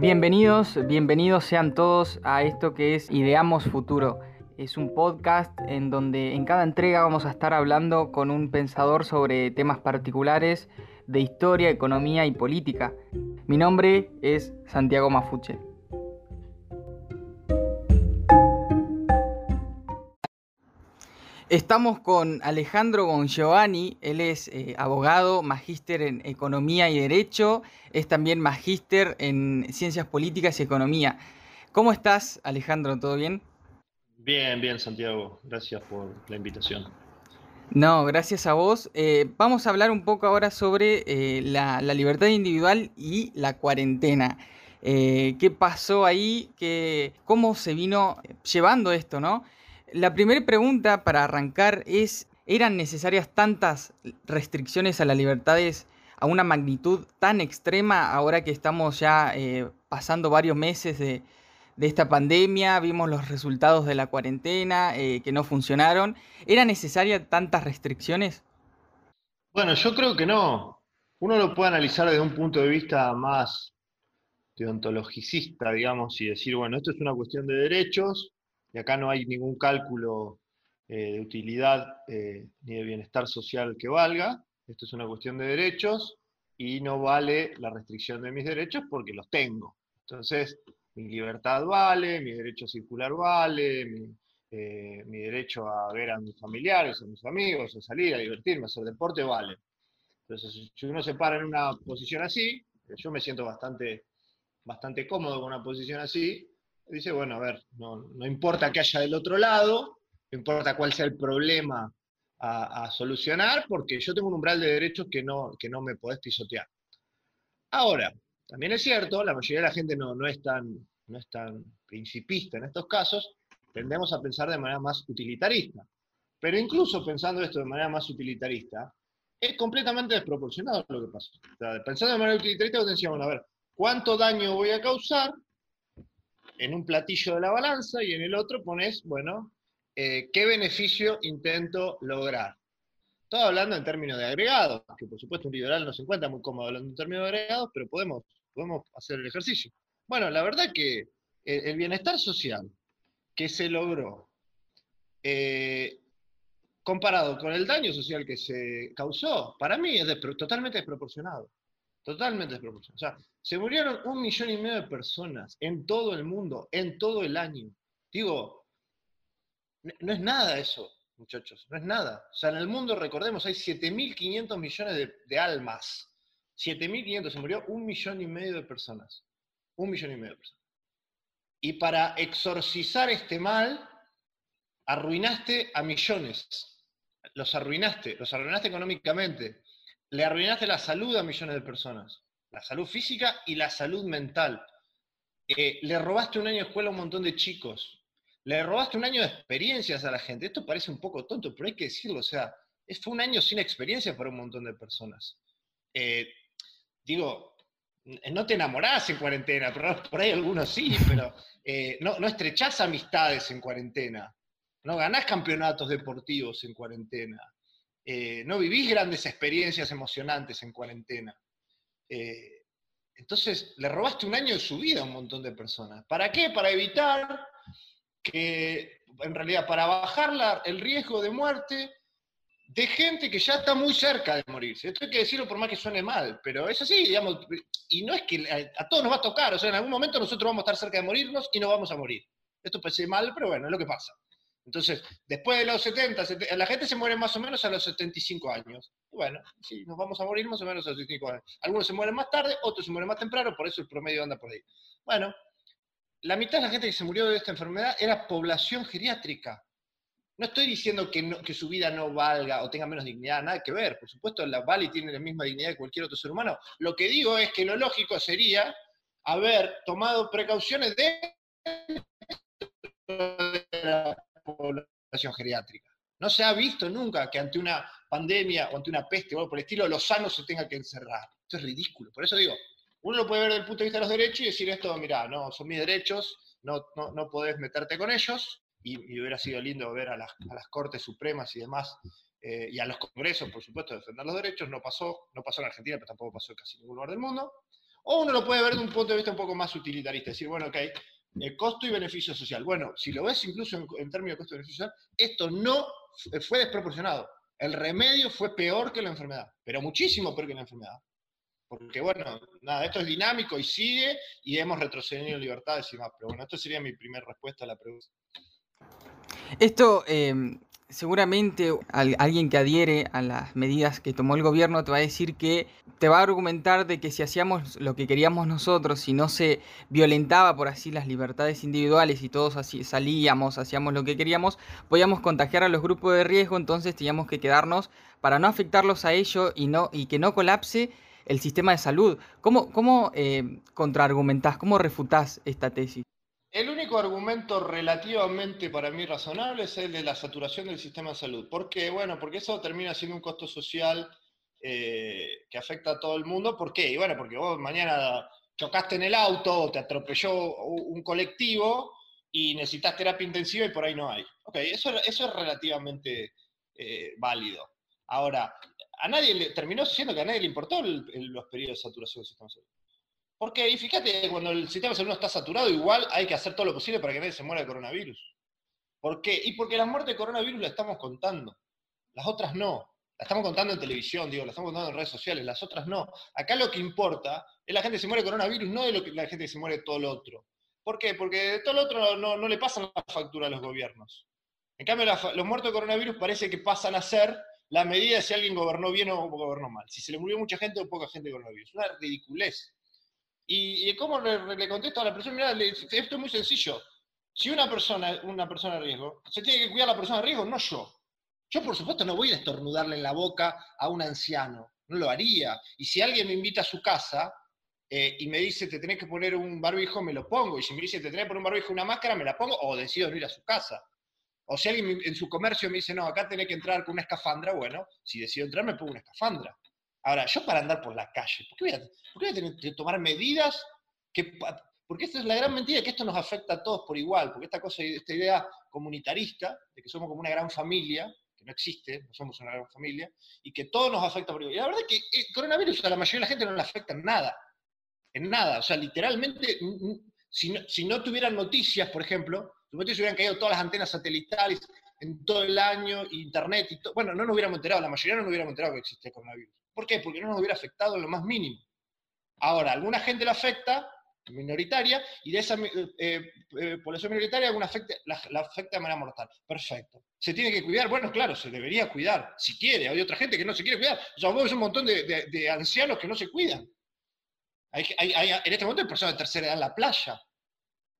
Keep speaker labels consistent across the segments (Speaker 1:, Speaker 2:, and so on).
Speaker 1: Bienvenidos, bienvenidos sean todos a esto que es Ideamos Futuro. Es un podcast en donde en cada entrega vamos a estar hablando con un pensador sobre temas particulares de historia, economía y política. Mi nombre es Santiago Mafuche. Estamos con Alejandro Bongiovanni, él es eh, abogado, magíster en Economía y Derecho, es también magíster en Ciencias Políticas y Economía. ¿Cómo estás, Alejandro? ¿Todo bien?
Speaker 2: Bien, bien, Santiago. Gracias por la invitación.
Speaker 1: No, gracias a vos. Eh, vamos a hablar un poco ahora sobre eh, la, libertad individual y la cuarentena. ¿Qué pasó ahí? ¿Cómo se vino llevando esto, no? La primera pregunta para arrancar es, ¿eran necesarias tantas restricciones a las libertades a una magnitud tan extrema ahora que estamos ya eh, pasando varios meses de, esta pandemia, vimos los resultados de la cuarentena eh, que no funcionaron? ¿Era necesaria tantas restricciones?
Speaker 2: Bueno, yo creo que no. Uno lo puede analizar desde un punto de vista más deontologicista, digamos, y decir, bueno, esto es una cuestión de derechos, y acá no hay ningún cálculo eh, de utilidad eh, ni de bienestar social que valga, esto es una cuestión de derechos y no vale la restricción de mis derechos porque los tengo. Entonces, mi libertad vale, mi derecho a circular vale, mi, eh, mi derecho a ver a mis familiares, a mis amigos, a salir, a divertirme, a hacer deporte vale. Entonces, si uno se para en una posición así, yo me siento bastante, bastante cómodo con una posición así, dice, bueno, a ver, no, importa qué haya del otro lado, no importa cuál sea el problema a, solucionar, porque yo tengo un umbral de derechos que no, que no me podés pisotear. Ahora, también es cierto, la mayoría de la gente no, no, es tan, no es tan principista en estos casos, tendemos a pensar de manera más utilitarista. Pero incluso pensando esto de manera más utilitarista, es completamente desproporcionado lo que pasa. pensando de manera utilitarista, decíamos, a ver, ¿cuánto daño voy a causar en un platillo de la balanza y en el otro pones, bueno, eh, ¿qué beneficio intento lograr? Todo hablando en términos de agregados, que por supuesto un liberal no se encuentra muy cómodo hablando en términos de agregados, pero podemos, podemos hacer el ejercicio. Bueno, la verdad que el, bienestar social que se logró, eh, comparado con el daño social que se causó, para mí es totalmente desproporcionado. Totalmente desproporcionado. O sea, se murieron un millón y medio de personas en todo el mundo, en todo el año. Digo, no es nada eso, muchachos, no es nada. O sea, en el mundo, recordemos, hay 7.500 millones de, de almas. 7.500, se murió un millón y medio de personas. Un millón y medio de personas. Y para exorcizar este mal, arruinaste a millones. Los arruinaste, los arruinaste económicamente, le arruinaste la salud a millones de personas, la salud física y la salud mental. Eh, le robaste un año de escuela a un montón de chicos, le robaste un año de experiencias a la gente. Esto parece un poco tonto, pero hay que decirlo, o sea, fue un año sin experiencia para un montón de personas. Eh, digo, no te enamorás en cuarentena, pero por ahí algunos sí, pero eh, no, no estrechás amistades en cuarentena, no ganás campeonatos deportivos en cuarentena. Eh, no vivís grandes experiencias emocionantes en cuarentena. Eh, entonces, le robaste un año de su vida a un montón de personas. ¿Para qué? Para evitar que, en realidad, para bajar el riesgo de muerte de gente que ya está muy cerca de morirse. Esto hay que decirlo por más que suene mal, pero es así, digamos, y no es que a, todos nos va a tocar, o sea, en algún momento nosotros vamos a estar cerca de morirnos y no vamos a morir. Esto parece mal, pero bueno, es lo que pasa. Entonces, después de los 70, la gente se muere más o menos a los 75 años. bueno, sí, nos vamos a morir más o menos a los 75 años. Algunos se mueren más tarde, otros se mueren más temprano, por eso el promedio anda por ahí. Bueno, la mitad de la gente que se murió de esta enfermedad era población geriátrica. No estoy diciendo que, que su vida no valga o tenga menos dignidad, nada que ver. Por supuesto, la vale y tiene la misma dignidad que cualquier otro ser humano. Lo que digo es que lo lógico sería haber tomado precauciones de población geriátrica. No se ha visto nunca que ante una pandemia o ante una peste o algo por el estilo, los sanos se tengan que encerrar. Esto es ridículo. Por eso digo, uno lo puede ver desde el punto de vista de los derechos y decir esto, mira, no, son mis derechos, no, no, no podés meterte con ellos, y, hubiera sido lindo ver a las, a las Cortes Supremas y demás, eh, y a los congresos, por supuesto, defender los derechos, no pasó, no pasó en Argentina, pero tampoco pasó en casi ningún lugar del mundo. O uno lo puede ver de un punto de vista un poco más utilitarista, decir, bueno, ok, el costo y beneficio social. Bueno, si lo ves incluso en, términos de costo y beneficio social, esto no fue desproporcionado. El remedio fue peor que la enfermedad, pero muchísimo peor que la enfermedad. Porque bueno, nada, esto es dinámico y sigue y hemos retrocedido en libertades y más. Pero bueno, esto sería mi primera respuesta a la pregunta.
Speaker 1: Esto, eh, seguramente alguien que adhiere a las medidas que tomó el gobierno te va a decir que te va a argumentar de que si hacíamos lo que queríamos nosotros, si no se violentaba por así las libertades individuales y todos así salíamos, hacíamos lo que queríamos, podíamos contagiar a los grupos de riesgo, entonces teníamos que quedarnos para no afectarlos a ellos y, no, y que no colapse el sistema de salud. ¿Cómo, cómo eh, contraargumentás, cómo refutás esta tesis?
Speaker 2: El único argumento relativamente para mí razonable es el de la saturación del sistema de salud. ¿Por qué? Bueno, porque eso termina siendo un costo social eh, que afecta a todo el mundo. ¿Por qué? Y bueno, porque vos mañana chocaste en el auto o te atropelló un colectivo y necesitas terapia intensiva y por ahí no hay. Ok, eso, eso es relativamente eh, válido. Ahora, a nadie le, terminó siendo que a nadie le importó los periodos de saturación del sistema de salud. Porque, y fíjate, cuando el sistema de salud está saturado, igual hay que hacer todo lo posible para que nadie se muera de coronavirus. ¿Por qué? Y porque las muertes de coronavirus las estamos contando. Las otras no. Las estamos contando en televisión, digo, las estamos contando en redes sociales, las otras no. Acá lo que importa es la gente que se muere de coronavirus, no de lo que, la gente que se muere de todo lo otro. ¿Por qué? Porque de todo lo otro no, no le pasan la factura a los gobiernos. En cambio, los muertos de coronavirus parece que pasan a ser la medida de si alguien gobernó bien o gobernó mal. Si se le murió mucha gente o poca gente de coronavirus. Una ridiculez. Y, cómo le, contesto a la persona, mira, esto es muy sencillo. Si una persona, una persona de riesgo, se tiene que cuidar la persona de riesgo, no yo. Yo, por supuesto, no voy a estornudarle en la boca a un anciano, no lo haría. Y si alguien me invita a su casa eh, y me dice, te tenés que poner un barbijo, me lo pongo. Y si me dice, te tenés que poner un barbijo una máscara, me la pongo, o decido no ir a su casa. O si alguien en su comercio me dice, no, acá tenés que entrar con una escafandra, bueno, si decido entrar, me pongo una escafandra. Ahora, yo para andar por la calle, ¿por qué voy a, tener que tomar medidas? Que, porque esta es la gran mentira, que esto nos afecta a todos por igual, porque esta cosa, esta idea comunitarista, de que somos como una gran familia, que no existe, no somos una gran familia, y que todo nos afecta por igual. Y la verdad es que el coronavirus a la mayoría de la gente no le afecta en nada, en nada. O sea, literalmente, si no, tuvieran noticias, por ejemplo, si hubieran caído todas las antenas satelitales en todo el año, internet y todo, bueno, no nos hubiéramos enterado, la mayoría no nos hubiéramos enterado que existía el coronavirus. ¿Por qué? Porque no nos hubiera afectado en lo más mínimo. Ahora, alguna gente la afecta, minoritaria, y de esa eh, eh, población minoritaria alguna afecta, la, afecta de manera mortal. Perfecto. ¿Se tiene que cuidar? Bueno, claro, se debería cuidar, si quiere. Hay otra gente que no se quiere cuidar. Sea, vos un montón de, ancianos que no se cuidan. Hay, en este momento hay personas de tercera edad en la playa.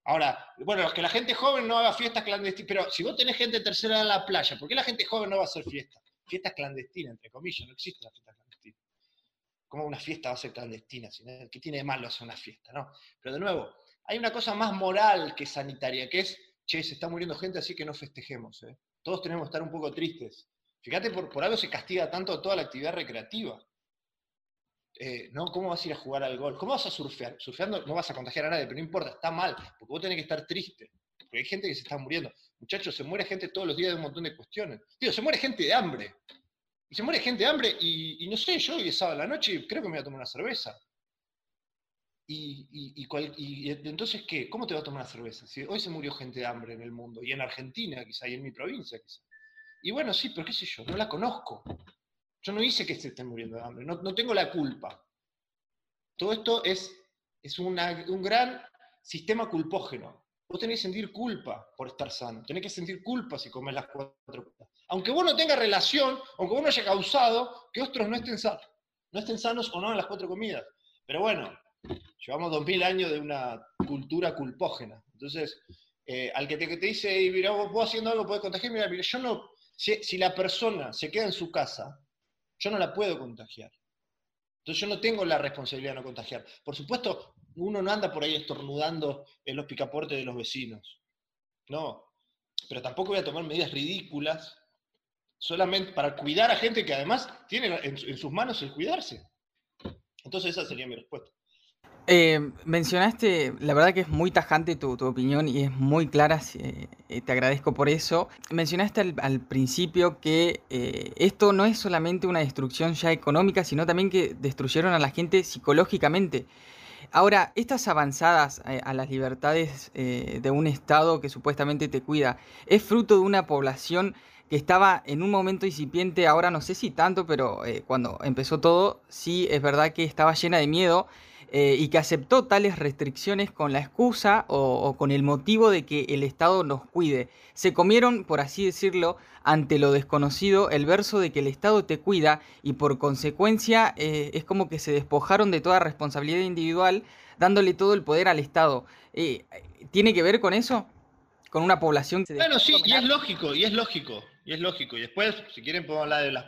Speaker 2: Ahora, bueno, que la gente joven no haga fiestas clandestinas, pero si vos tenés gente de tercera edad en la playa, ¿por qué la gente joven no va a hacer fiestas? Fiestas clandestinas, entre comillas, no existe la fiesta ¿Cómo una fiesta va a ser clandestina? ¿Qué tiene de malo hacer una fiesta? ¿no? Pero de nuevo, hay una cosa más moral que sanitaria, que es, che, se está muriendo gente, así que no festejemos. ¿eh? Todos tenemos que estar un poco tristes. Fíjate, por, algo se castiga tanto toda la actividad recreativa. Eh, ¿no? ¿Cómo vas a ir a jugar al golf? ¿Cómo vas a surfear? Surfeando no vas a contagiar a nadie, pero no importa, está mal, porque vos tenés que estar triste, porque hay gente que se está muriendo. Muchachos, se muere gente todos los días de un montón de cuestiones. Tío, se muere gente de hambre. Y se muere gente de hambre y, no sé, yo hoy es sábado la noche creo que me voy a tomar una cerveza. Y, entonces, ¿qué? ¿Cómo te va a tomar una cerveza? Si hoy se murió gente de hambre en el mundo, y en Argentina quizá, y en mi provincia quizá. Y bueno, sí, pero qué sé yo, no la conozco. Yo no hice que se estén muriendo de hambre, no, tengo la culpa. Todo esto es, es un gran sistema culpógeno. Vos tenés que sentir culpa por estar sano, tenés que sentir culpa si comes las cuatro comidas. Aunque vos no tengas relación, aunque vos no haya causado que otros no estén sanos, no estén sanos o no en las cuatro comidas. Pero bueno, llevamos dos mil años de una cultura culpógena. Entonces, eh, al que te, dice, mira, vos, haciendo algo podés contagiar, mira, mira yo no, si la persona se queda en su casa, yo no la puedo contagiar. Entonces yo no tengo la responsabilidad de no contagiar. Por supuesto, uno no anda por ahí estornudando en los picaportes de los vecinos. No. Pero tampoco voy a tomar medidas ridículas solamente para cuidar a gente que además tiene en, sus manos el cuidarse. Entonces esa sería mi respuesta.
Speaker 1: Eh, mencionaste, la verdad que es muy tajante tu, opinión y es muy clara, eh, te agradezco por eso. Mencionaste al, principio que eh, esto no es solamente una destrucción ya económica, sino también que destruyeron a la gente psicológicamente. Ahora, estas avanzadas eh, a las libertades eh, de un Estado que supuestamente te cuida, ¿es fruto de una población que estaba en un momento incipiente, ahora no sé si tanto, pero eh, cuando empezó todo, sí es verdad que estaba llena de miedo eh, y que aceptó tales restricciones con la excusa o, con el motivo de que el Estado nos cuide. Se comieron, por así decirlo, ante lo desconocido el verso de que el Estado te cuida y por consecuencia eh, es como que se despojaron de toda responsabilidad individual dándole todo el poder al Estado. ¿Tiene que ver con eso? ¿Con una población
Speaker 2: que... Bueno, sí, y es lógico, y es lógico. Y es lógico. Y después, si quieren, podemos hablar de las,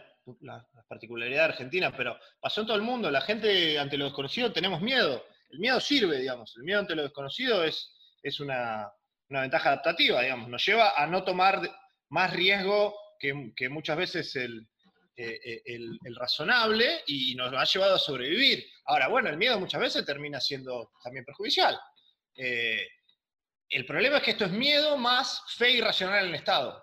Speaker 2: de Argentina, pero pasó en todo el mundo. La gente ante lo desconocido tenemos miedo. El miedo sirve, digamos. El miedo ante lo desconocido es, es una, ventaja adaptativa, digamos. Nos lleva a no tomar más riesgo que, muchas veces eh, eh, el, el, razonable y nos ha llevado a sobrevivir. Ahora, bueno, el miedo muchas veces termina siendo también perjudicial. Eh, el problema es que esto es miedo más fe irracional en el Estado.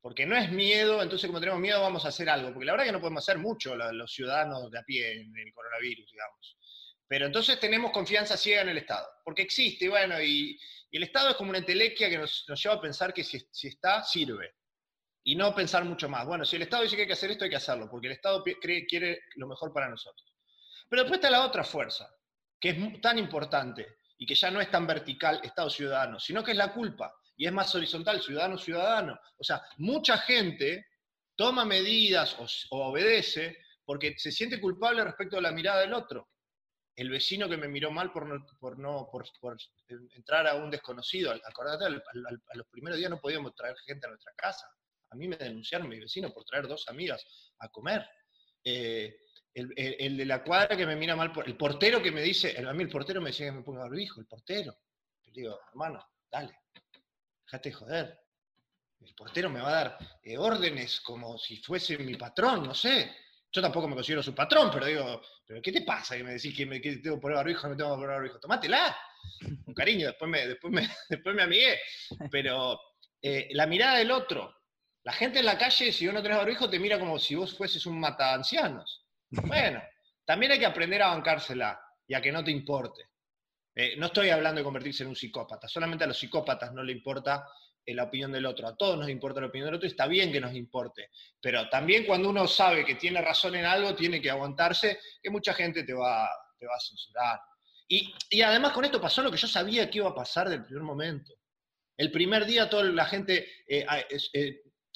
Speaker 2: Porque no es miedo, entonces como tenemos miedo vamos a hacer algo, porque la verdad es que no podemos hacer mucho los ciudadanos de a pie en el coronavirus, digamos. Pero entonces tenemos confianza ciega en el Estado, porque existe, bueno, y, el Estado es como una entelequia que nos, lleva a pensar que si, está, sirve. Y no pensar mucho más. Bueno, si el Estado dice que hay que hacer esto, hay que hacerlo, porque el Estado quiere lo mejor para nosotros. Pero después está la otra fuerza, que es tan importante y que ya no es tan vertical Estado-ciudadano, sino que es la culpa y es más horizontal, ciudadano-ciudadano. O sea, mucha gente toma medidas o, obedece porque se siente culpable respecto a la mirada del otro. El vecino que me miró mal por no, por, no, por, entrar a un desconocido. Acordate, a los primeros días no podíamos traer gente a nuestra casa. A mí me denunciaron mi vecino por traer dos amigas a comer. Eh, el, de la cuadra que me mira mal, el portero que me dice, a mí el portero me decía que me ponga barbijo, el portero. Le digo, hermano, dale, Déjate joder. El portero me va a dar eh, órdenes como si fuese mi patrón, no sé. Yo tampoco me considero su patrón, pero digo, ¿pero qué te pasa que me decís que, me, que tengo que poner barbijo no tengo que poner barbijo? Tomátela. Con cariño, después me, después me, después me amigué. Pero eh, la mirada del otro. La gente en la calle, si vos no tenés barbijo, te mira como si vos fueses un mata ancianos. Bueno, también hay que aprender a bancársela y a que no te importe. Eh, no estoy hablando de convertirse en un psicópata, solamente a los psicópatas no le importa eh, la opinión del otro, a todos nos importa la opinión del otro y está bien que nos importe, pero también cuando uno sabe que tiene razón en algo, tiene que aguantarse, que mucha gente te va, va a censurar. Y, además con esto pasó lo que yo sabía que iba a pasar del primer momento. El primer día toda la gente eh,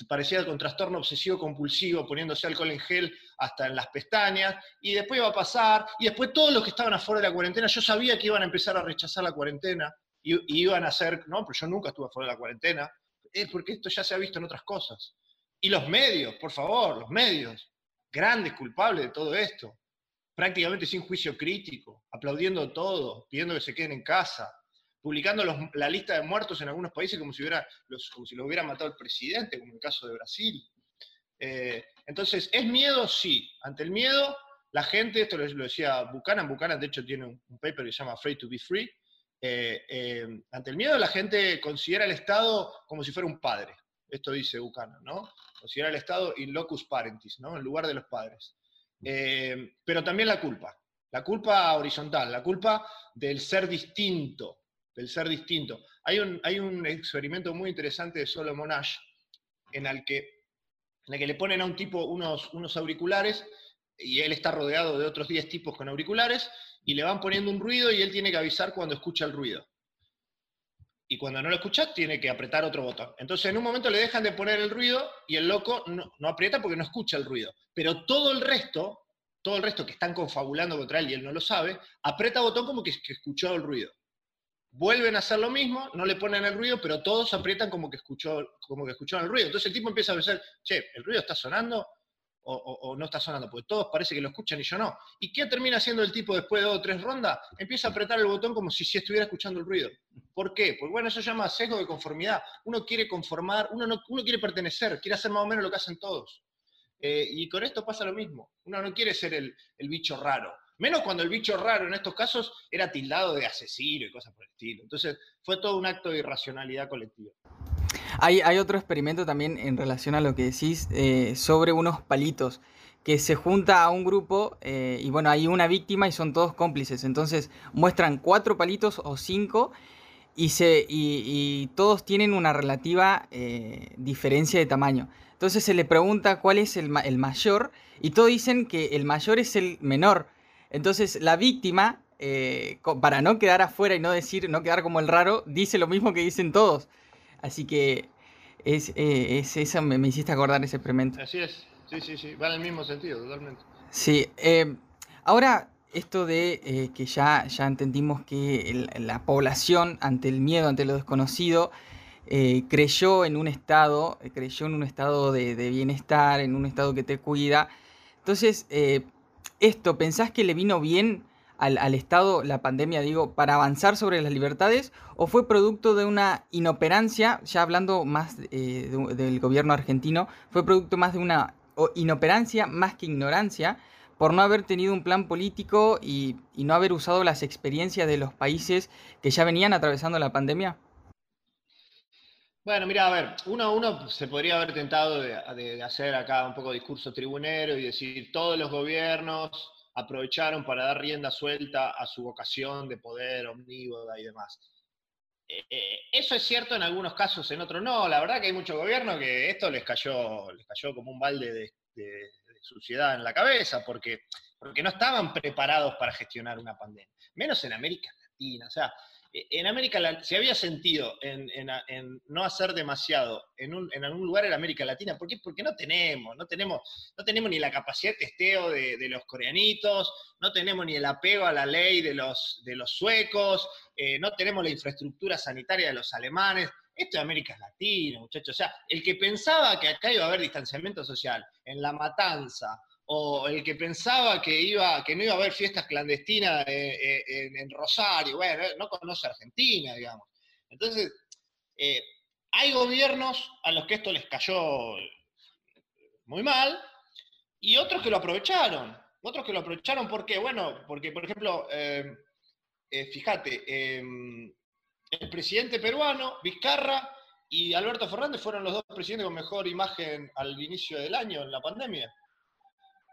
Speaker 2: parecía con trastorno obsesivo compulsivo, poniéndose alcohol en gel hasta en las pestañas, y después iba a pasar, y después todos los que estaban afuera de la cuarentena, yo sabía que iban a empezar a rechazar la cuarentena, y, iban a hacer, no, pero yo nunca estuve afuera de la cuarentena, es porque esto ya se ha visto en otras cosas. Y los medios, por favor, los medios, grandes culpables de todo esto, prácticamente sin juicio crítico, aplaudiendo todo, pidiendo que se queden en casa, publicando la lista de muertos en algunos países como si, hubiera, los, si lo hubiera matado el presidente, como en el caso de Brasil. Eh, entonces, ¿es miedo? Sí. Ante el miedo, la gente, esto lo, decía Buchanan, Buchanan de hecho tiene un, paper que se llama Afraid to be Free, eh, eh, ante el miedo la gente considera el Estado como si fuera un padre. Esto dice Buchanan, ¿no? Considera el Estado in locus parentis, ¿no? En lugar de los padres. pero también la culpa. La culpa horizontal, la culpa del ser distinto, del ser distinto. Hay un, hay un experimento muy interesante de Solomon Ash en el que, en el que le ponen a un tipo unos, unos auriculares y él está rodeado de otros 10 tipos con auriculares y le van poniendo un ruido y él tiene que avisar cuando escucha el ruido. Y cuando no lo escucha, tiene que apretar otro botón. Entonces, en un momento le dejan de poner el ruido y el loco no, no aprieta porque no escucha el ruido. Pero todo el resto, todo el resto que están confabulando contra él y él no lo sabe, aprieta botón como que escuchó el ruido vuelven a hacer lo mismo, no le ponen el ruido, pero todos aprietan como que, escuchó, como que escucharon el ruido. Entonces el tipo empieza a pensar, che, ¿el ruido está sonando o, no está sonando? Porque todos parece que lo escuchan y yo no. ¿Y qué termina haciendo el tipo después de dos o tres rondas? Empieza a apretar el botón como si, si estuviera escuchando el ruido. ¿Por qué? Porque bueno, eso se llama sesgo de conformidad. Uno quiere conformar, uno, no, uno quiere pertenecer, quiere hacer más o menos lo que hacen todos. Eh, y con esto pasa lo mismo. Uno no quiere ser el, el bicho raro. Menos cuando el bicho raro en estos casos era tildado de asesino y cosas por el estilo. Entonces fue todo un acto de irracionalidad colectiva.
Speaker 1: Hay, otro experimento también en relación a lo que decís eh, sobre unos palitos que se junta a un grupo eh, y bueno, hay una víctima y son todos cómplices. Entonces muestran cuatro palitos o cinco y, se, y, todos tienen una relativa eh, diferencia de tamaño. Entonces se le pregunta cuál es el, mayor y todos dicen que el mayor es el menor. Entonces la víctima, eh, para no quedar afuera y no decir, no quedar como el raro, dice lo mismo que dicen todos. Así que es, es eso, me, me hiciste acordar ese experimento.
Speaker 2: Así es. Sí, sí, sí, va en el mismo sentido, totalmente.
Speaker 1: Sí, eh, ahora esto de eh, que ya, ya entendimos que la población ante el miedo, ante lo desconocido, eh, creyó en un estado, creyó en un estado de, bienestar, en un estado que te cuida. Entonces, esto, ¿pensás que le vino bien al, Estado la pandemia, digo, para avanzar sobre las libertades? ¿O fue producto de una inoperancia, ya hablando más del gobierno argentino, fue producto más de una inoperancia más que ignorancia por no haber tenido un plan político y, no haber usado las experiencias de los países que ya venían atravesando la pandemia?
Speaker 2: Bueno, mira, a ver, uno, uno se podría haber tentado de, hacer acá un poco de discurso tribunero y decir todos los gobiernos aprovecharon para dar rienda suelta a su vocación de poder omnívoda y demás. Eh, eh, eso es cierto en algunos casos, en otros no. La verdad que hay muchos gobiernos que esto les cayó, les cayó como un balde de, suciedad en la cabeza, porque, porque no estaban preparados para gestionar una pandemia. Menos en América Latina. O sea, en América Latina, si había sentido en, no hacer demasiado en, algún lugar en América Latina, ¿por qué? Porque no tenemos, no tenemos, no tenemos ni la capacidad de testeo de, los coreanitos, no tenemos ni el apego a la ley de los, de los suecos, eh, no tenemos la infraestructura sanitaria de los alemanes. Esto es América Latina, muchachos. O sea, el que pensaba que acá iba a haber distanciamiento social en la matanza, o el que pensaba que, iba, que no iba a haber fiestas clandestinas eh, eh, en, Rosario, bueno, no conoce Argentina, digamos. Entonces, eh, hay gobiernos a los que esto les cayó muy mal y otros que lo aprovecharon. Otros que lo aprovecharon, porque Bueno, porque, por ejemplo, fíjate, el presidente peruano, Vizcarra, y Alberto Fernández fueron los dos presidentes con mejor imagen al inicio del año en la pandemia.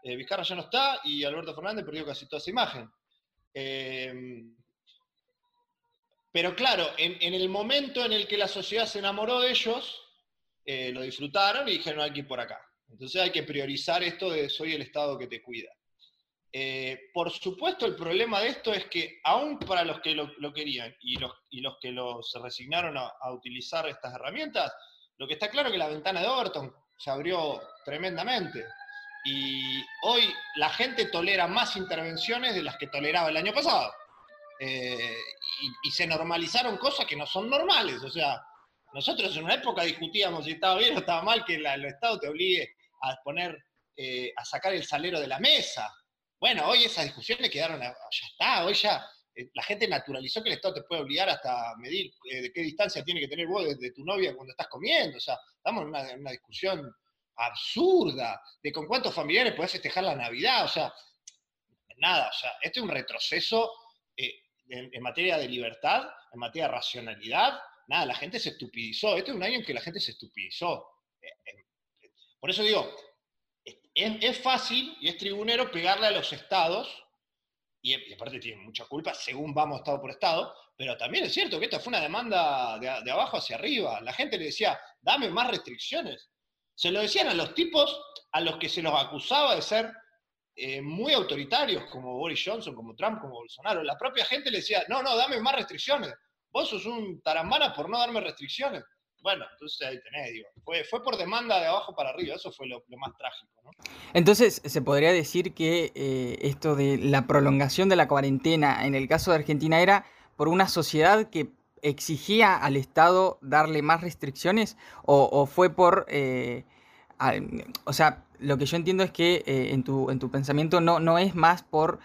Speaker 2: Eh, Vizcarra ya no está y Alberto Fernández perdió casi toda esa imagen. Eh, pero claro, en, el momento en el que la sociedad se enamoró de ellos, eh, lo disfrutaron y dijeron hay por acá. Entonces hay que priorizar esto de soy el Estado que te cuida. por supuesto, el problema de esto es que aún para los que lo, querían y los, y los que se resignaron a, a, utilizar estas herramientas, lo que está claro es que la ventana de Overton se abrió tremendamente. Y hoy la gente tolera más intervenciones de las que toleraba el año pasado. Eh, y, se normalizaron cosas que no son normales. O sea, nosotros en una época discutíamos si estaba bien o estaba mal que el Estado te obligue a poner, eh, a sacar el salero de la mesa. Bueno, hoy esas discusiones quedaron, ya está, hoy ya eh, la gente naturalizó que el Estado te puede obligar hasta medir de qué distancia tiene que tener vos de, tu novia cuando estás comiendo. O sea, estamos en una discusión absurda de con cuántos familiares puedes festejar la Navidad. O sea, nada, o sea, este es un retroceso eh, en, materia de libertad, en materia de racionalidad. Nada, la gente se estupidizó. Este es un año en que la gente se estupidizó. Eh, eh, por eso digo, es, fácil y es tribunero pegarle a los estados, y, aparte tienen mucha culpa según vamos estado por estado, pero también es cierto que esta fue una demanda de, de abajo hacia arriba. La gente le decía, dame más restricciones. Se lo decían a los tipos a los que se los acusaba de ser eh, muy autoritarios, como Boris Johnson, como Trump, como Bolsonaro. La propia gente le decía, no, no, dame más restricciones. Vos sos un tarambana por no darme restricciones. Bueno, entonces ahí tenés, digo. Fue, por demanda de abajo para arriba, eso fue lo, más trágico.
Speaker 1: Entonces, se podría decir que eh, esto de la prolongación de la cuarentena en el caso de Argentina era por una sociedad que exigía al Estado darle más restricciones o, fue por... Eh, o sea, lo que yo entiendo es que eh, en, tu, en tu pensamiento no, no es más por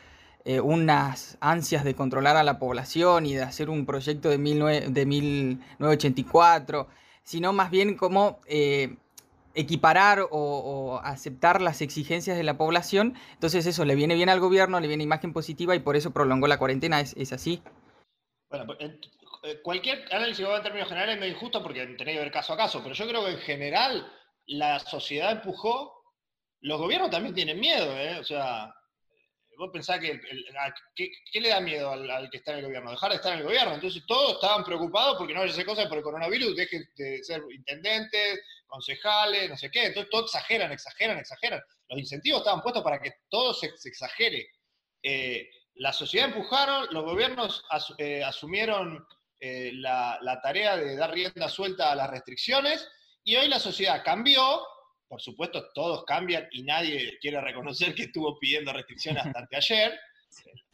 Speaker 1: eh, unas ansias de controlar a la población y de hacer un proyecto de, de 1984, sino más bien como equiparar o, aceptar las exigencias de la población. Entonces eso le viene bien al gobierno, le viene imagen positiva y por eso prolongó la cuarentena. ¿Es, es así?
Speaker 2: Bueno, pues, eh, cualquier análisis en términos generales es medio injusto porque tenía que ver caso a caso, pero yo creo que en general la sociedad empujó los gobiernos también tienen miedo, ¿eh? O sea, vos pensás que, ¿qué, le da miedo al, que está en el gobierno? Dejar de estar en el gobierno. Entonces todos estaban preocupados porque no vaya a hacer cosas por el coronavirus, dejen de ser intendentes, concejales, no sé qué. Entonces todos exageran, exageran, exageran. Los incentivos estaban puestos para que todo se, exagere. Eh, la sociedad empujaron, los gobiernos eh, asumieron eh, la, la tarea de dar rienda suelta a las restricciones y hoy la sociedad cambió por supuesto, todos cambian y nadie quiere reconocer que estuvo pidiendo restricciones hasta anteayer,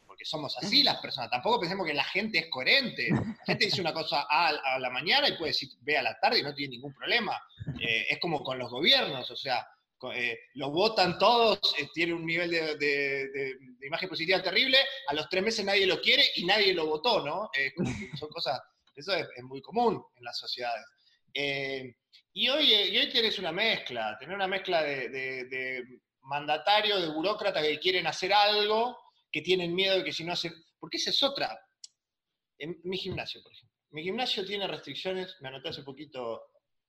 Speaker 2: porque somos así las personas. Tampoco pensemos que la gente es coherente. La gente dice una cosa a, la mañana y puede decir B a la tarde y no tiene ningún problema. Eh, es como con los gobiernos, o sea, eh, los votan todos, eh, tiene un nivel de, imagen positiva terrible, a los tres meses nadie lo quiere y nadie lo votó, ¿no? son cosas, eso es, muy común en las sociedades. Y hoy, y hoy tienes una mezcla, tener una mezcla de, mandatarios, de burócratas que quieren hacer algo, que tienen miedo de que si no hacen... Porque esa es otra. En mi gimnasio, por ejemplo. Mi gimnasio tiene restricciones, me anoté hace poquito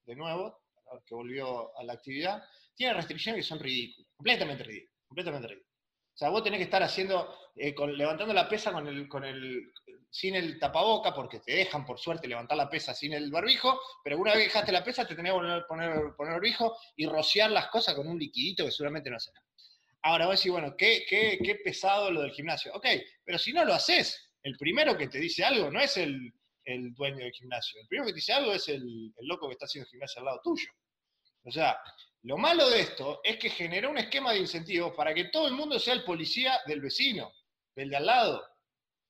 Speaker 2: de nuevo, que volvió a la actividad, tiene restricciones que son ridículas, completamente ridículas, completamente ridículas. O sea, vos tenés que estar haciendo, eh, levantando la pesa con el, con el, sin el tapaboca, porque te dejan por suerte levantar la pesa sin el barbijo, pero una vez que dejaste la pesa te tenés que poner, poner, poner barbijo y rociar las cosas con un liquidito que seguramente no nada. Ahora vos decís, bueno, qué, pesado lo del gimnasio. Ok, pero si no lo haces, el primero que te dice algo no es el, dueño del gimnasio. El primero que te dice algo es el, el loco que está haciendo gimnasio al lado tuyo. O sea, lo malo de esto es que generó un esquema de incentivos para que todo el mundo sea el policía del vecino, del de al lado.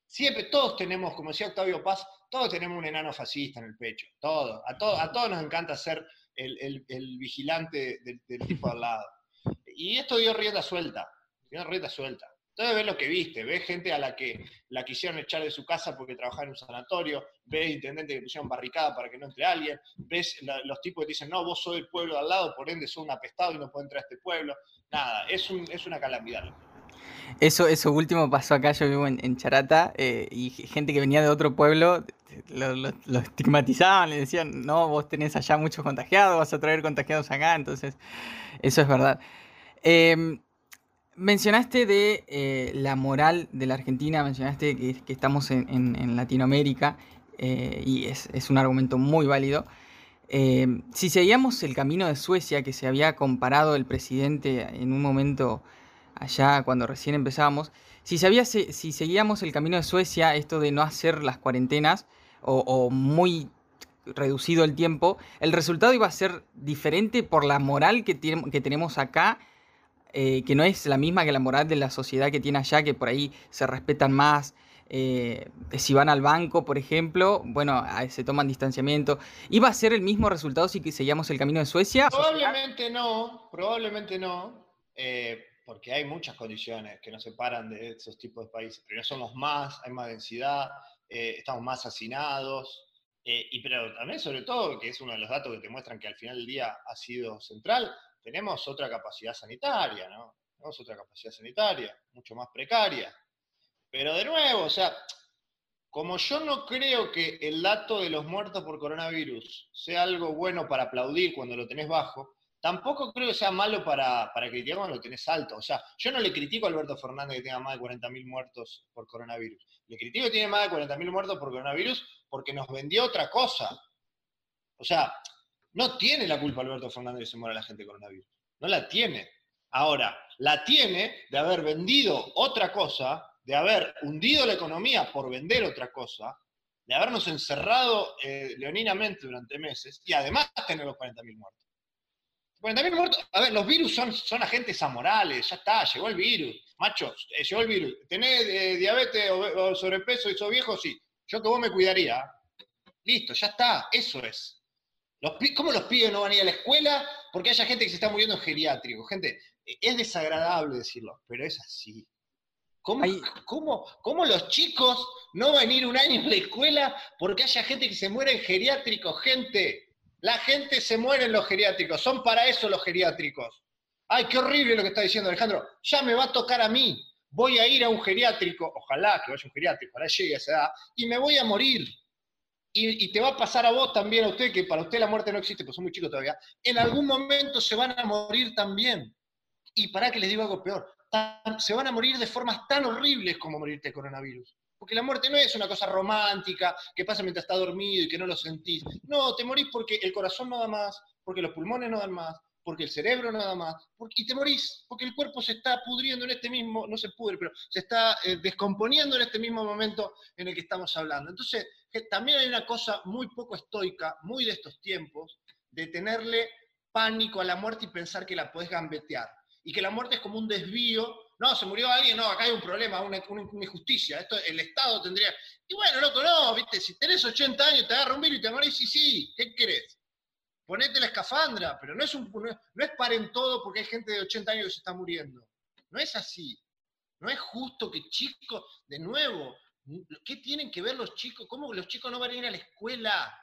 Speaker 2: Siempre, todos tenemos, como decía Octavio Paz, todos tenemos un enano fascista en el pecho. Todos. A, a todos nos encanta ser el, vigilante del, del, tipo al lado. Y esto dio rienda suelta. Dio rienda suelta. Entonces ves lo que viste, ves gente a la que la quisieron echar de su casa porque trabajaba en un sanatorio, ves intendentes que pusieron barricada para que no entre alguien, ves los tipos que dicen, no, vos sos del pueblo de al lado, por ende sos un apestado y no puedes entrar a este pueblo. Nada, es, es una calamidad.
Speaker 1: Eso, eso último pasó acá, yo vivo en, Charata, eh, y gente que venía de otro pueblo lo, estigmatizaban, le decían, no, vos tenés allá muchos contagiados, vas a traer contagiados acá, entonces eso es verdad. Em, Mencionaste de eh, la moral de la Argentina, mencionaste que, estamos en, Latinoamérica eh, y es, un argumento muy válido. Eh, si seguíamos el camino de Suecia que se había comparado el presidente en un momento allá cuando recién empezábamos, si, si seguíamos el camino de Suecia, esto de no hacer las cuarentenas o muy reducido el tiempo, el resultado iba a ser diferente por la moral que, que tenemos acá eh, que no es la misma que la moral de la sociedad que tiene allá, que por ahí se respetan más. Eh, si van al banco, por ejemplo, bueno, se toman distanciamiento. ¿Iba a ser el mismo resultado si seguíamos el camino de Suecia?
Speaker 2: Probablemente no, probablemente no, eh, porque hay muchas condiciones que nos separan de esos tipos de países. Pero somos más, hay más densidad, estamos más hacinados, y pero también sobre todo, que es uno de los datos que te muestran que al final del día ha sido central, tenemos otra capacidad sanitaria, ¿no? Tenemos otra capacidad sanitaria, mucho más precaria. Pero de nuevo, o sea, como yo no creo que el dato de los muertos por coronavirus sea algo bueno para aplaudir cuando lo tenés bajo, tampoco creo que sea malo para, para criticar cuando lo tenés alto. O sea, yo no le critico a Alberto Fernández que tenga más de 40.000 muertos por coronavirus. Le critico que tiene más de 40.000 muertos por coronavirus porque nos vendió otra cosa. O sea, no tiene la culpa Alberto Fernández de que se muera la gente coronavirus. No la tiene. Ahora, la tiene de haber vendido otra cosa, de haber hundido la economía por vender otra cosa, de habernos encerrado eh, leoninamente durante meses y además tener los 40.000 muertos. 40.000 muertos, a ver, los virus son, son agentes amorales, ya está, llegó el virus. Macho, eh, llegó el virus. ¿Tenés eh, diabetes o, sobrepeso y sos viejo? Sí. Yo que vos me cuidaría. Listo, ya está, eso es. ¿Cómo los pibes no van a ir a la escuela? Porque haya gente que se está muriendo en geriátrico. Gente, es desagradable decirlo, pero es así. ¿Cómo, ¿cómo, los chicos no van a ir un año a la escuela porque haya gente que se muere en geriátrico? Gente, la gente se muere en los geriátricos. Son para eso los geriátricos. Ay, qué horrible lo que está diciendo Alejandro. Ya me va a tocar a mí. Voy a ir a un geriátrico, ojalá que vaya a un geriátrico, ojalá llegue a esa edad, y me voy a morir y, te va a pasar a vos también, a usted, que para usted la muerte no existe, pues son muy chicos todavía, en algún momento se van a morir también. Y para que les digo algo peor, se van a morir de formas tan horribles como morirte de coronavirus. Porque la muerte no es una cosa romántica que pasa mientras estás dormido y que no lo sentís. No, te morís porque el corazón no da más, porque los pulmones no dan más, porque el cerebro no da más, y te morís, porque el cuerpo se está pudriendo en este mismo, no se pudre, pero se está eh, descomponiendo en este mismo momento en el que estamos hablando. Entonces, también hay una cosa muy poco estoica, muy de estos tiempos, de tenerle pánico a la muerte y pensar que la podés gambetear. Y que la muerte es como un desvío no, se murió alguien, no, acá hay un problema, una, injusticia, esto el Estado tendría... Y bueno, loco, no, viste, si tenés 80 años, te agarra un virus y te morís, sí, sí, ¿qué querés? Ponete la escafandra, pero no es, un, no, es paren todo porque hay gente de 80 años que se está muriendo. No es así. No es justo que chicos, de nuevo, ¿qué tienen que ver los chicos? ¿Cómo los chicos no van a ir a la escuela?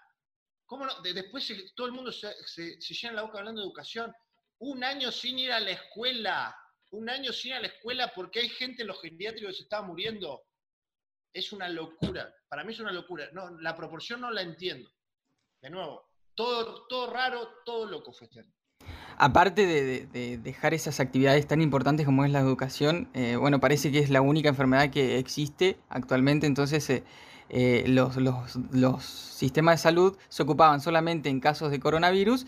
Speaker 2: ¿Cómo no? después todo el mundo se, llena la boca hablando de educación. Un año sin ir a la escuela un año sin ir a la escuela porque hay gente en los geriátricos que se estaba muriendo. Es una locura. Para mí es una locura. No, la proporción no la entiendo. De nuevo, todo, todo raro, todo loco fue este
Speaker 1: Aparte de, dejar esas actividades tan importantes como es la educación, eh, bueno, parece que es la única enfermedad que existe actualmente, entonces eh, eh, los, los, sistemas de salud se ocupaban solamente en casos de coronavirus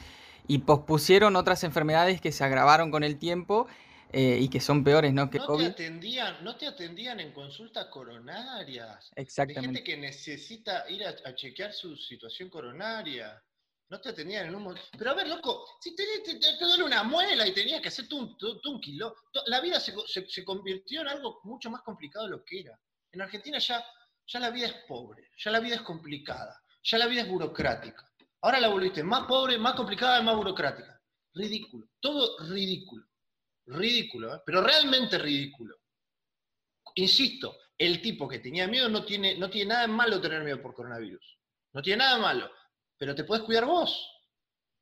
Speaker 1: y pospusieron otras enfermedades que se agravaron con el tiempo y que son peores, ¿no? Que
Speaker 2: no Te atendían, no te atendían en consultas coronarias.
Speaker 1: Exactamente.
Speaker 2: Hay gente que necesita ir a, chequear su situación coronaria. No te atendían en un momento. Pero a ver, loco, si te, te, duele una muela y tenías que hacerte un, un, kilo, la vida se, se, convirtió en algo mucho más complicado de lo que era. En Argentina ya, ya la vida es pobre, ya la vida es complicada, ya la vida es burocrática. Ahora la volviste más pobre, más complicada y más burocrática. Ridículo, todo ridículo. Ridículo, ¿eh? pero realmente ridículo. Insisto, el tipo que tenía miedo no tiene, no tiene nada de malo tener miedo por coronavirus. No tiene nada malo. Pero te puedes cuidar vos.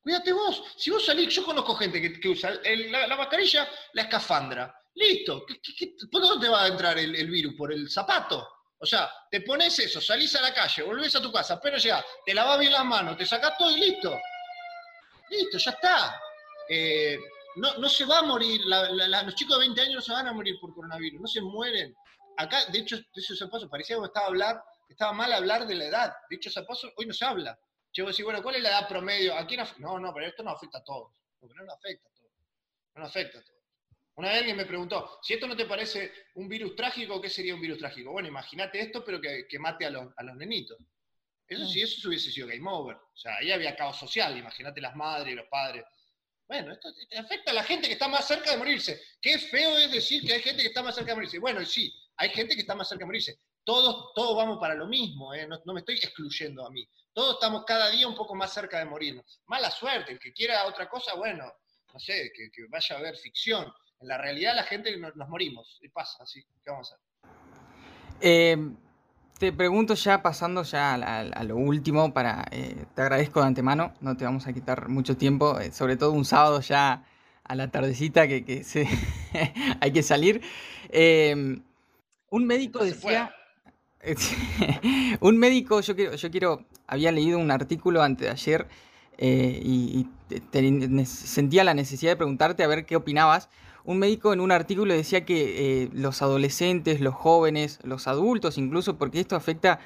Speaker 2: Cuídate vos. Si vos salís, yo conozco gente que, usa la, mascarilla, la escafandra. Listo. por dónde te va a entrar el, virus? ¿Por el zapato? O sea, te pones eso, salís a la calle, volvés a tu casa, pero ya, te lavas bien las manos, te sacás todo y listo. Listo, ya está. Eh, no, no se va a morir, los chicos de 20 años no se van a morir por coronavirus, no se mueren. Acá, de hecho, eso se paso, parecía que estaba, hablar, estaba mal hablar de la edad. De hecho, ese paso hoy no se habla. Yo voy a decir, bueno, ¿cuál es la edad promedio? Aquí no, no, no, pero esto no afecta a todos. Porque no nos afecta a todos. No nos afecta a todos. Una vez alguien me preguntó, si esto no te parece un virus trágico, ¿qué sería un virus trágico? Bueno, imagínate esto, pero que, mate a los, a los nenitos. Eso sí, eso hubiese sido game over. O sea, ahí había caos social. Imagínate las madres y los padres bueno, esto afecta a la gente que está más cerca de morirse. Qué feo es decir que hay gente que está más cerca de morirse. Bueno, sí, hay gente que está más cerca de morirse. Todos, todos vamos para lo mismo, ¿eh? no, me estoy excluyendo a mí. Todos estamos cada día un poco más cerca de morirnos. Mala suerte, el que quiera otra cosa, bueno, no sé, que, vaya a ver ficción. En la realidad la gente nos, nos morimos, y pasa así. ¿Qué vamos a hacer?
Speaker 1: Eh, te pregunto ya, pasando ya a, lo último, para eh, te agradezco de antemano, no te vamos a quitar mucho tiempo, sobre todo un sábado ya a la tardecita que, se, hay que salir. Un médico decía... un médico, yo quiero, yo quiero, había leído un artículo antes de ayer eh, y, sentía la necesidad de preguntarte a ver qué opinabas un médico en un artículo decía que eh, los adolescentes, los jóvenes, los adultos incluso, porque esto afecta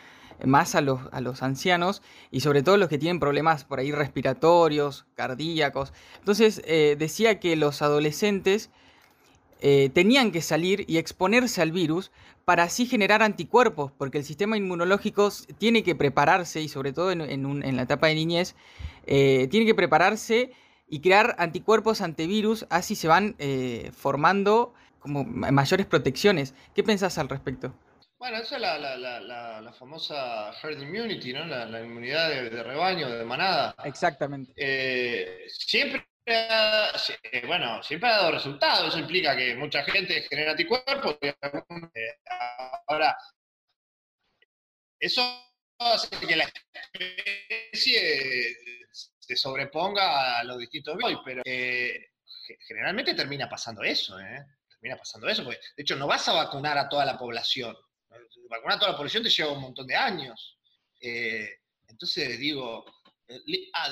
Speaker 1: más a los, a los ancianos y sobre todo los que tienen problemas por ahí respiratorios, cardíacos. Entonces eh, decía que los adolescentes eh, tenían que salir y exponerse al virus para así generar anticuerpos, porque el sistema inmunológico tiene que prepararse, y sobre todo en, en, la etapa de niñez, tiene que prepararse y crear anticuerpos ante virus, así se van eh, formando como mayores protecciones. ¿Qué pensás al respecto?
Speaker 2: Bueno, esa es la, famosa herd immunity, ¿no? La, inmunidad de, rebaño, de manada.
Speaker 1: Exactamente.
Speaker 2: Eh, siempre eh, bueno, siempre ha dado resultados. Eso implica que mucha gente genera anticuerpos. ahora, eso hace que la especie se sobreponga a los distintos hoy, pero eh, generalmente termina pasando eso, ¿eh? Termina pasando eso, porque de hecho no vas a vacunar a toda la población. Vacunar a toda la población te lleva un montón de años. Eh, entonces digo, ah,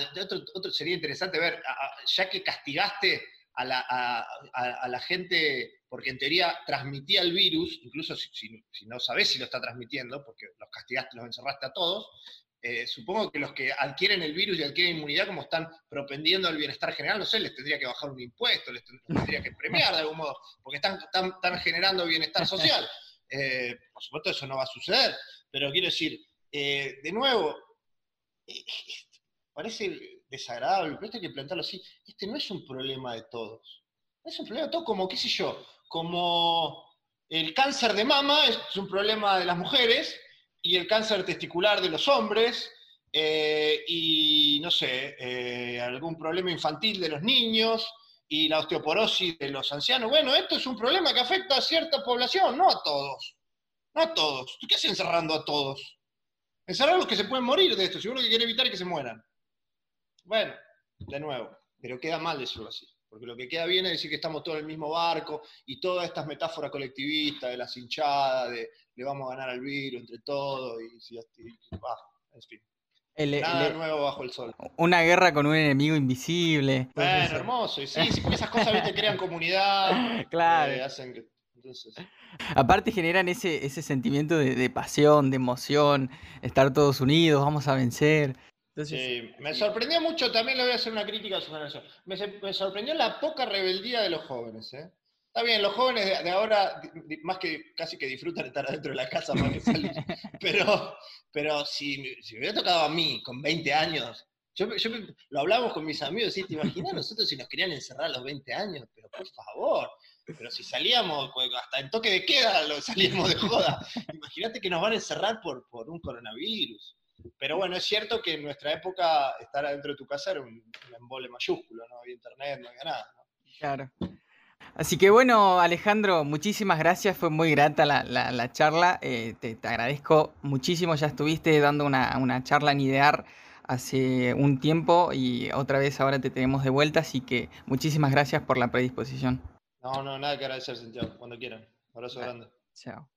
Speaker 2: otro, sería interesante ver, ya que castigaste a la, a, la, gente, porque en teoría transmitía el virus, incluso si, si, no sabés si lo está transmitiendo, porque los castigaste, los encerraste a todos, eh, supongo que los que adquieren el virus y adquieren inmunidad, como están propendiendo al bienestar general, no sé, les tendría que bajar un impuesto, les tendría que premiar de algún modo, porque están, están, generando bienestar social. Eh, por supuesto, eso no va a suceder, pero quiero decir, eh, de nuevo, parece desagradable, pero esto hay que plantearlo así, este no es un problema de todos. Es un problema de todos como, qué sé yo, como el cáncer de mama es un problema de las mujeres y el cáncer testicular de los hombres, eh, y no sé, eh, algún problema infantil de los niños, y la osteoporosis de los ancianos. Bueno, esto es un problema que afecta a cierta población, no a todos. No a todos. ¿Tú qué haces encerrando a todos? Encerrar a los que se pueden morir de esto, seguro que quiere evitar que se mueran. Bueno, de nuevo, pero queda mal decirlo así, porque lo que queda bien es decir que estamos todos en el mismo barco y todas estas metáforas colectivistas de las hinchadas, de le vamos a ganar al virus entre todos y, y, en fin. Nada nuevo bajo el sol.
Speaker 1: Una guerra con un enemigo invisible.
Speaker 2: Bueno, hermoso. Y sí, sí, porque esas cosas ¿viste? crean comunidad.
Speaker 1: Claro. Eh, hacen que, entonces... Aparte generan ese, ese sentimiento de, de, pasión, de emoción, estar todos unidos, vamos a vencer
Speaker 2: me sorprendió mucho, también le voy a hacer una crítica a su generación, me, sorprendió la poca rebeldía de los jóvenes. ¿eh? Está bien, los jóvenes de, ahora, más que casi que disfrutan de estar adentro de la casa más que salir, pero, pero si, me hubiera tocado a mí con 20 años, yo, lo hablamos con mis amigos, ¿sí? ¿te imaginas nosotros si nos querían encerrar a los 20 años? Pero por favor, pero si salíamos, pues, hasta en toque de queda lo salíamos de joda. Imagínate que nos van a encerrar por, por un coronavirus. Pero bueno, es cierto que en nuestra época estar adentro de tu casa era un, embole mayúsculo, no había internet, no había nada.
Speaker 1: Claro. Así que bueno, Alejandro, muchísimas gracias, fue muy grata la, charla, eh, te, agradezco muchísimo, ya estuviste dando una, una, charla en IDEAR hace un tiempo y otra vez ahora te tenemos de vuelta, así que muchísimas gracias por la predisposición.
Speaker 2: No, no, nada que agradecer, Santiago, cuando quieran. Abrazo grande.
Speaker 1: Chao.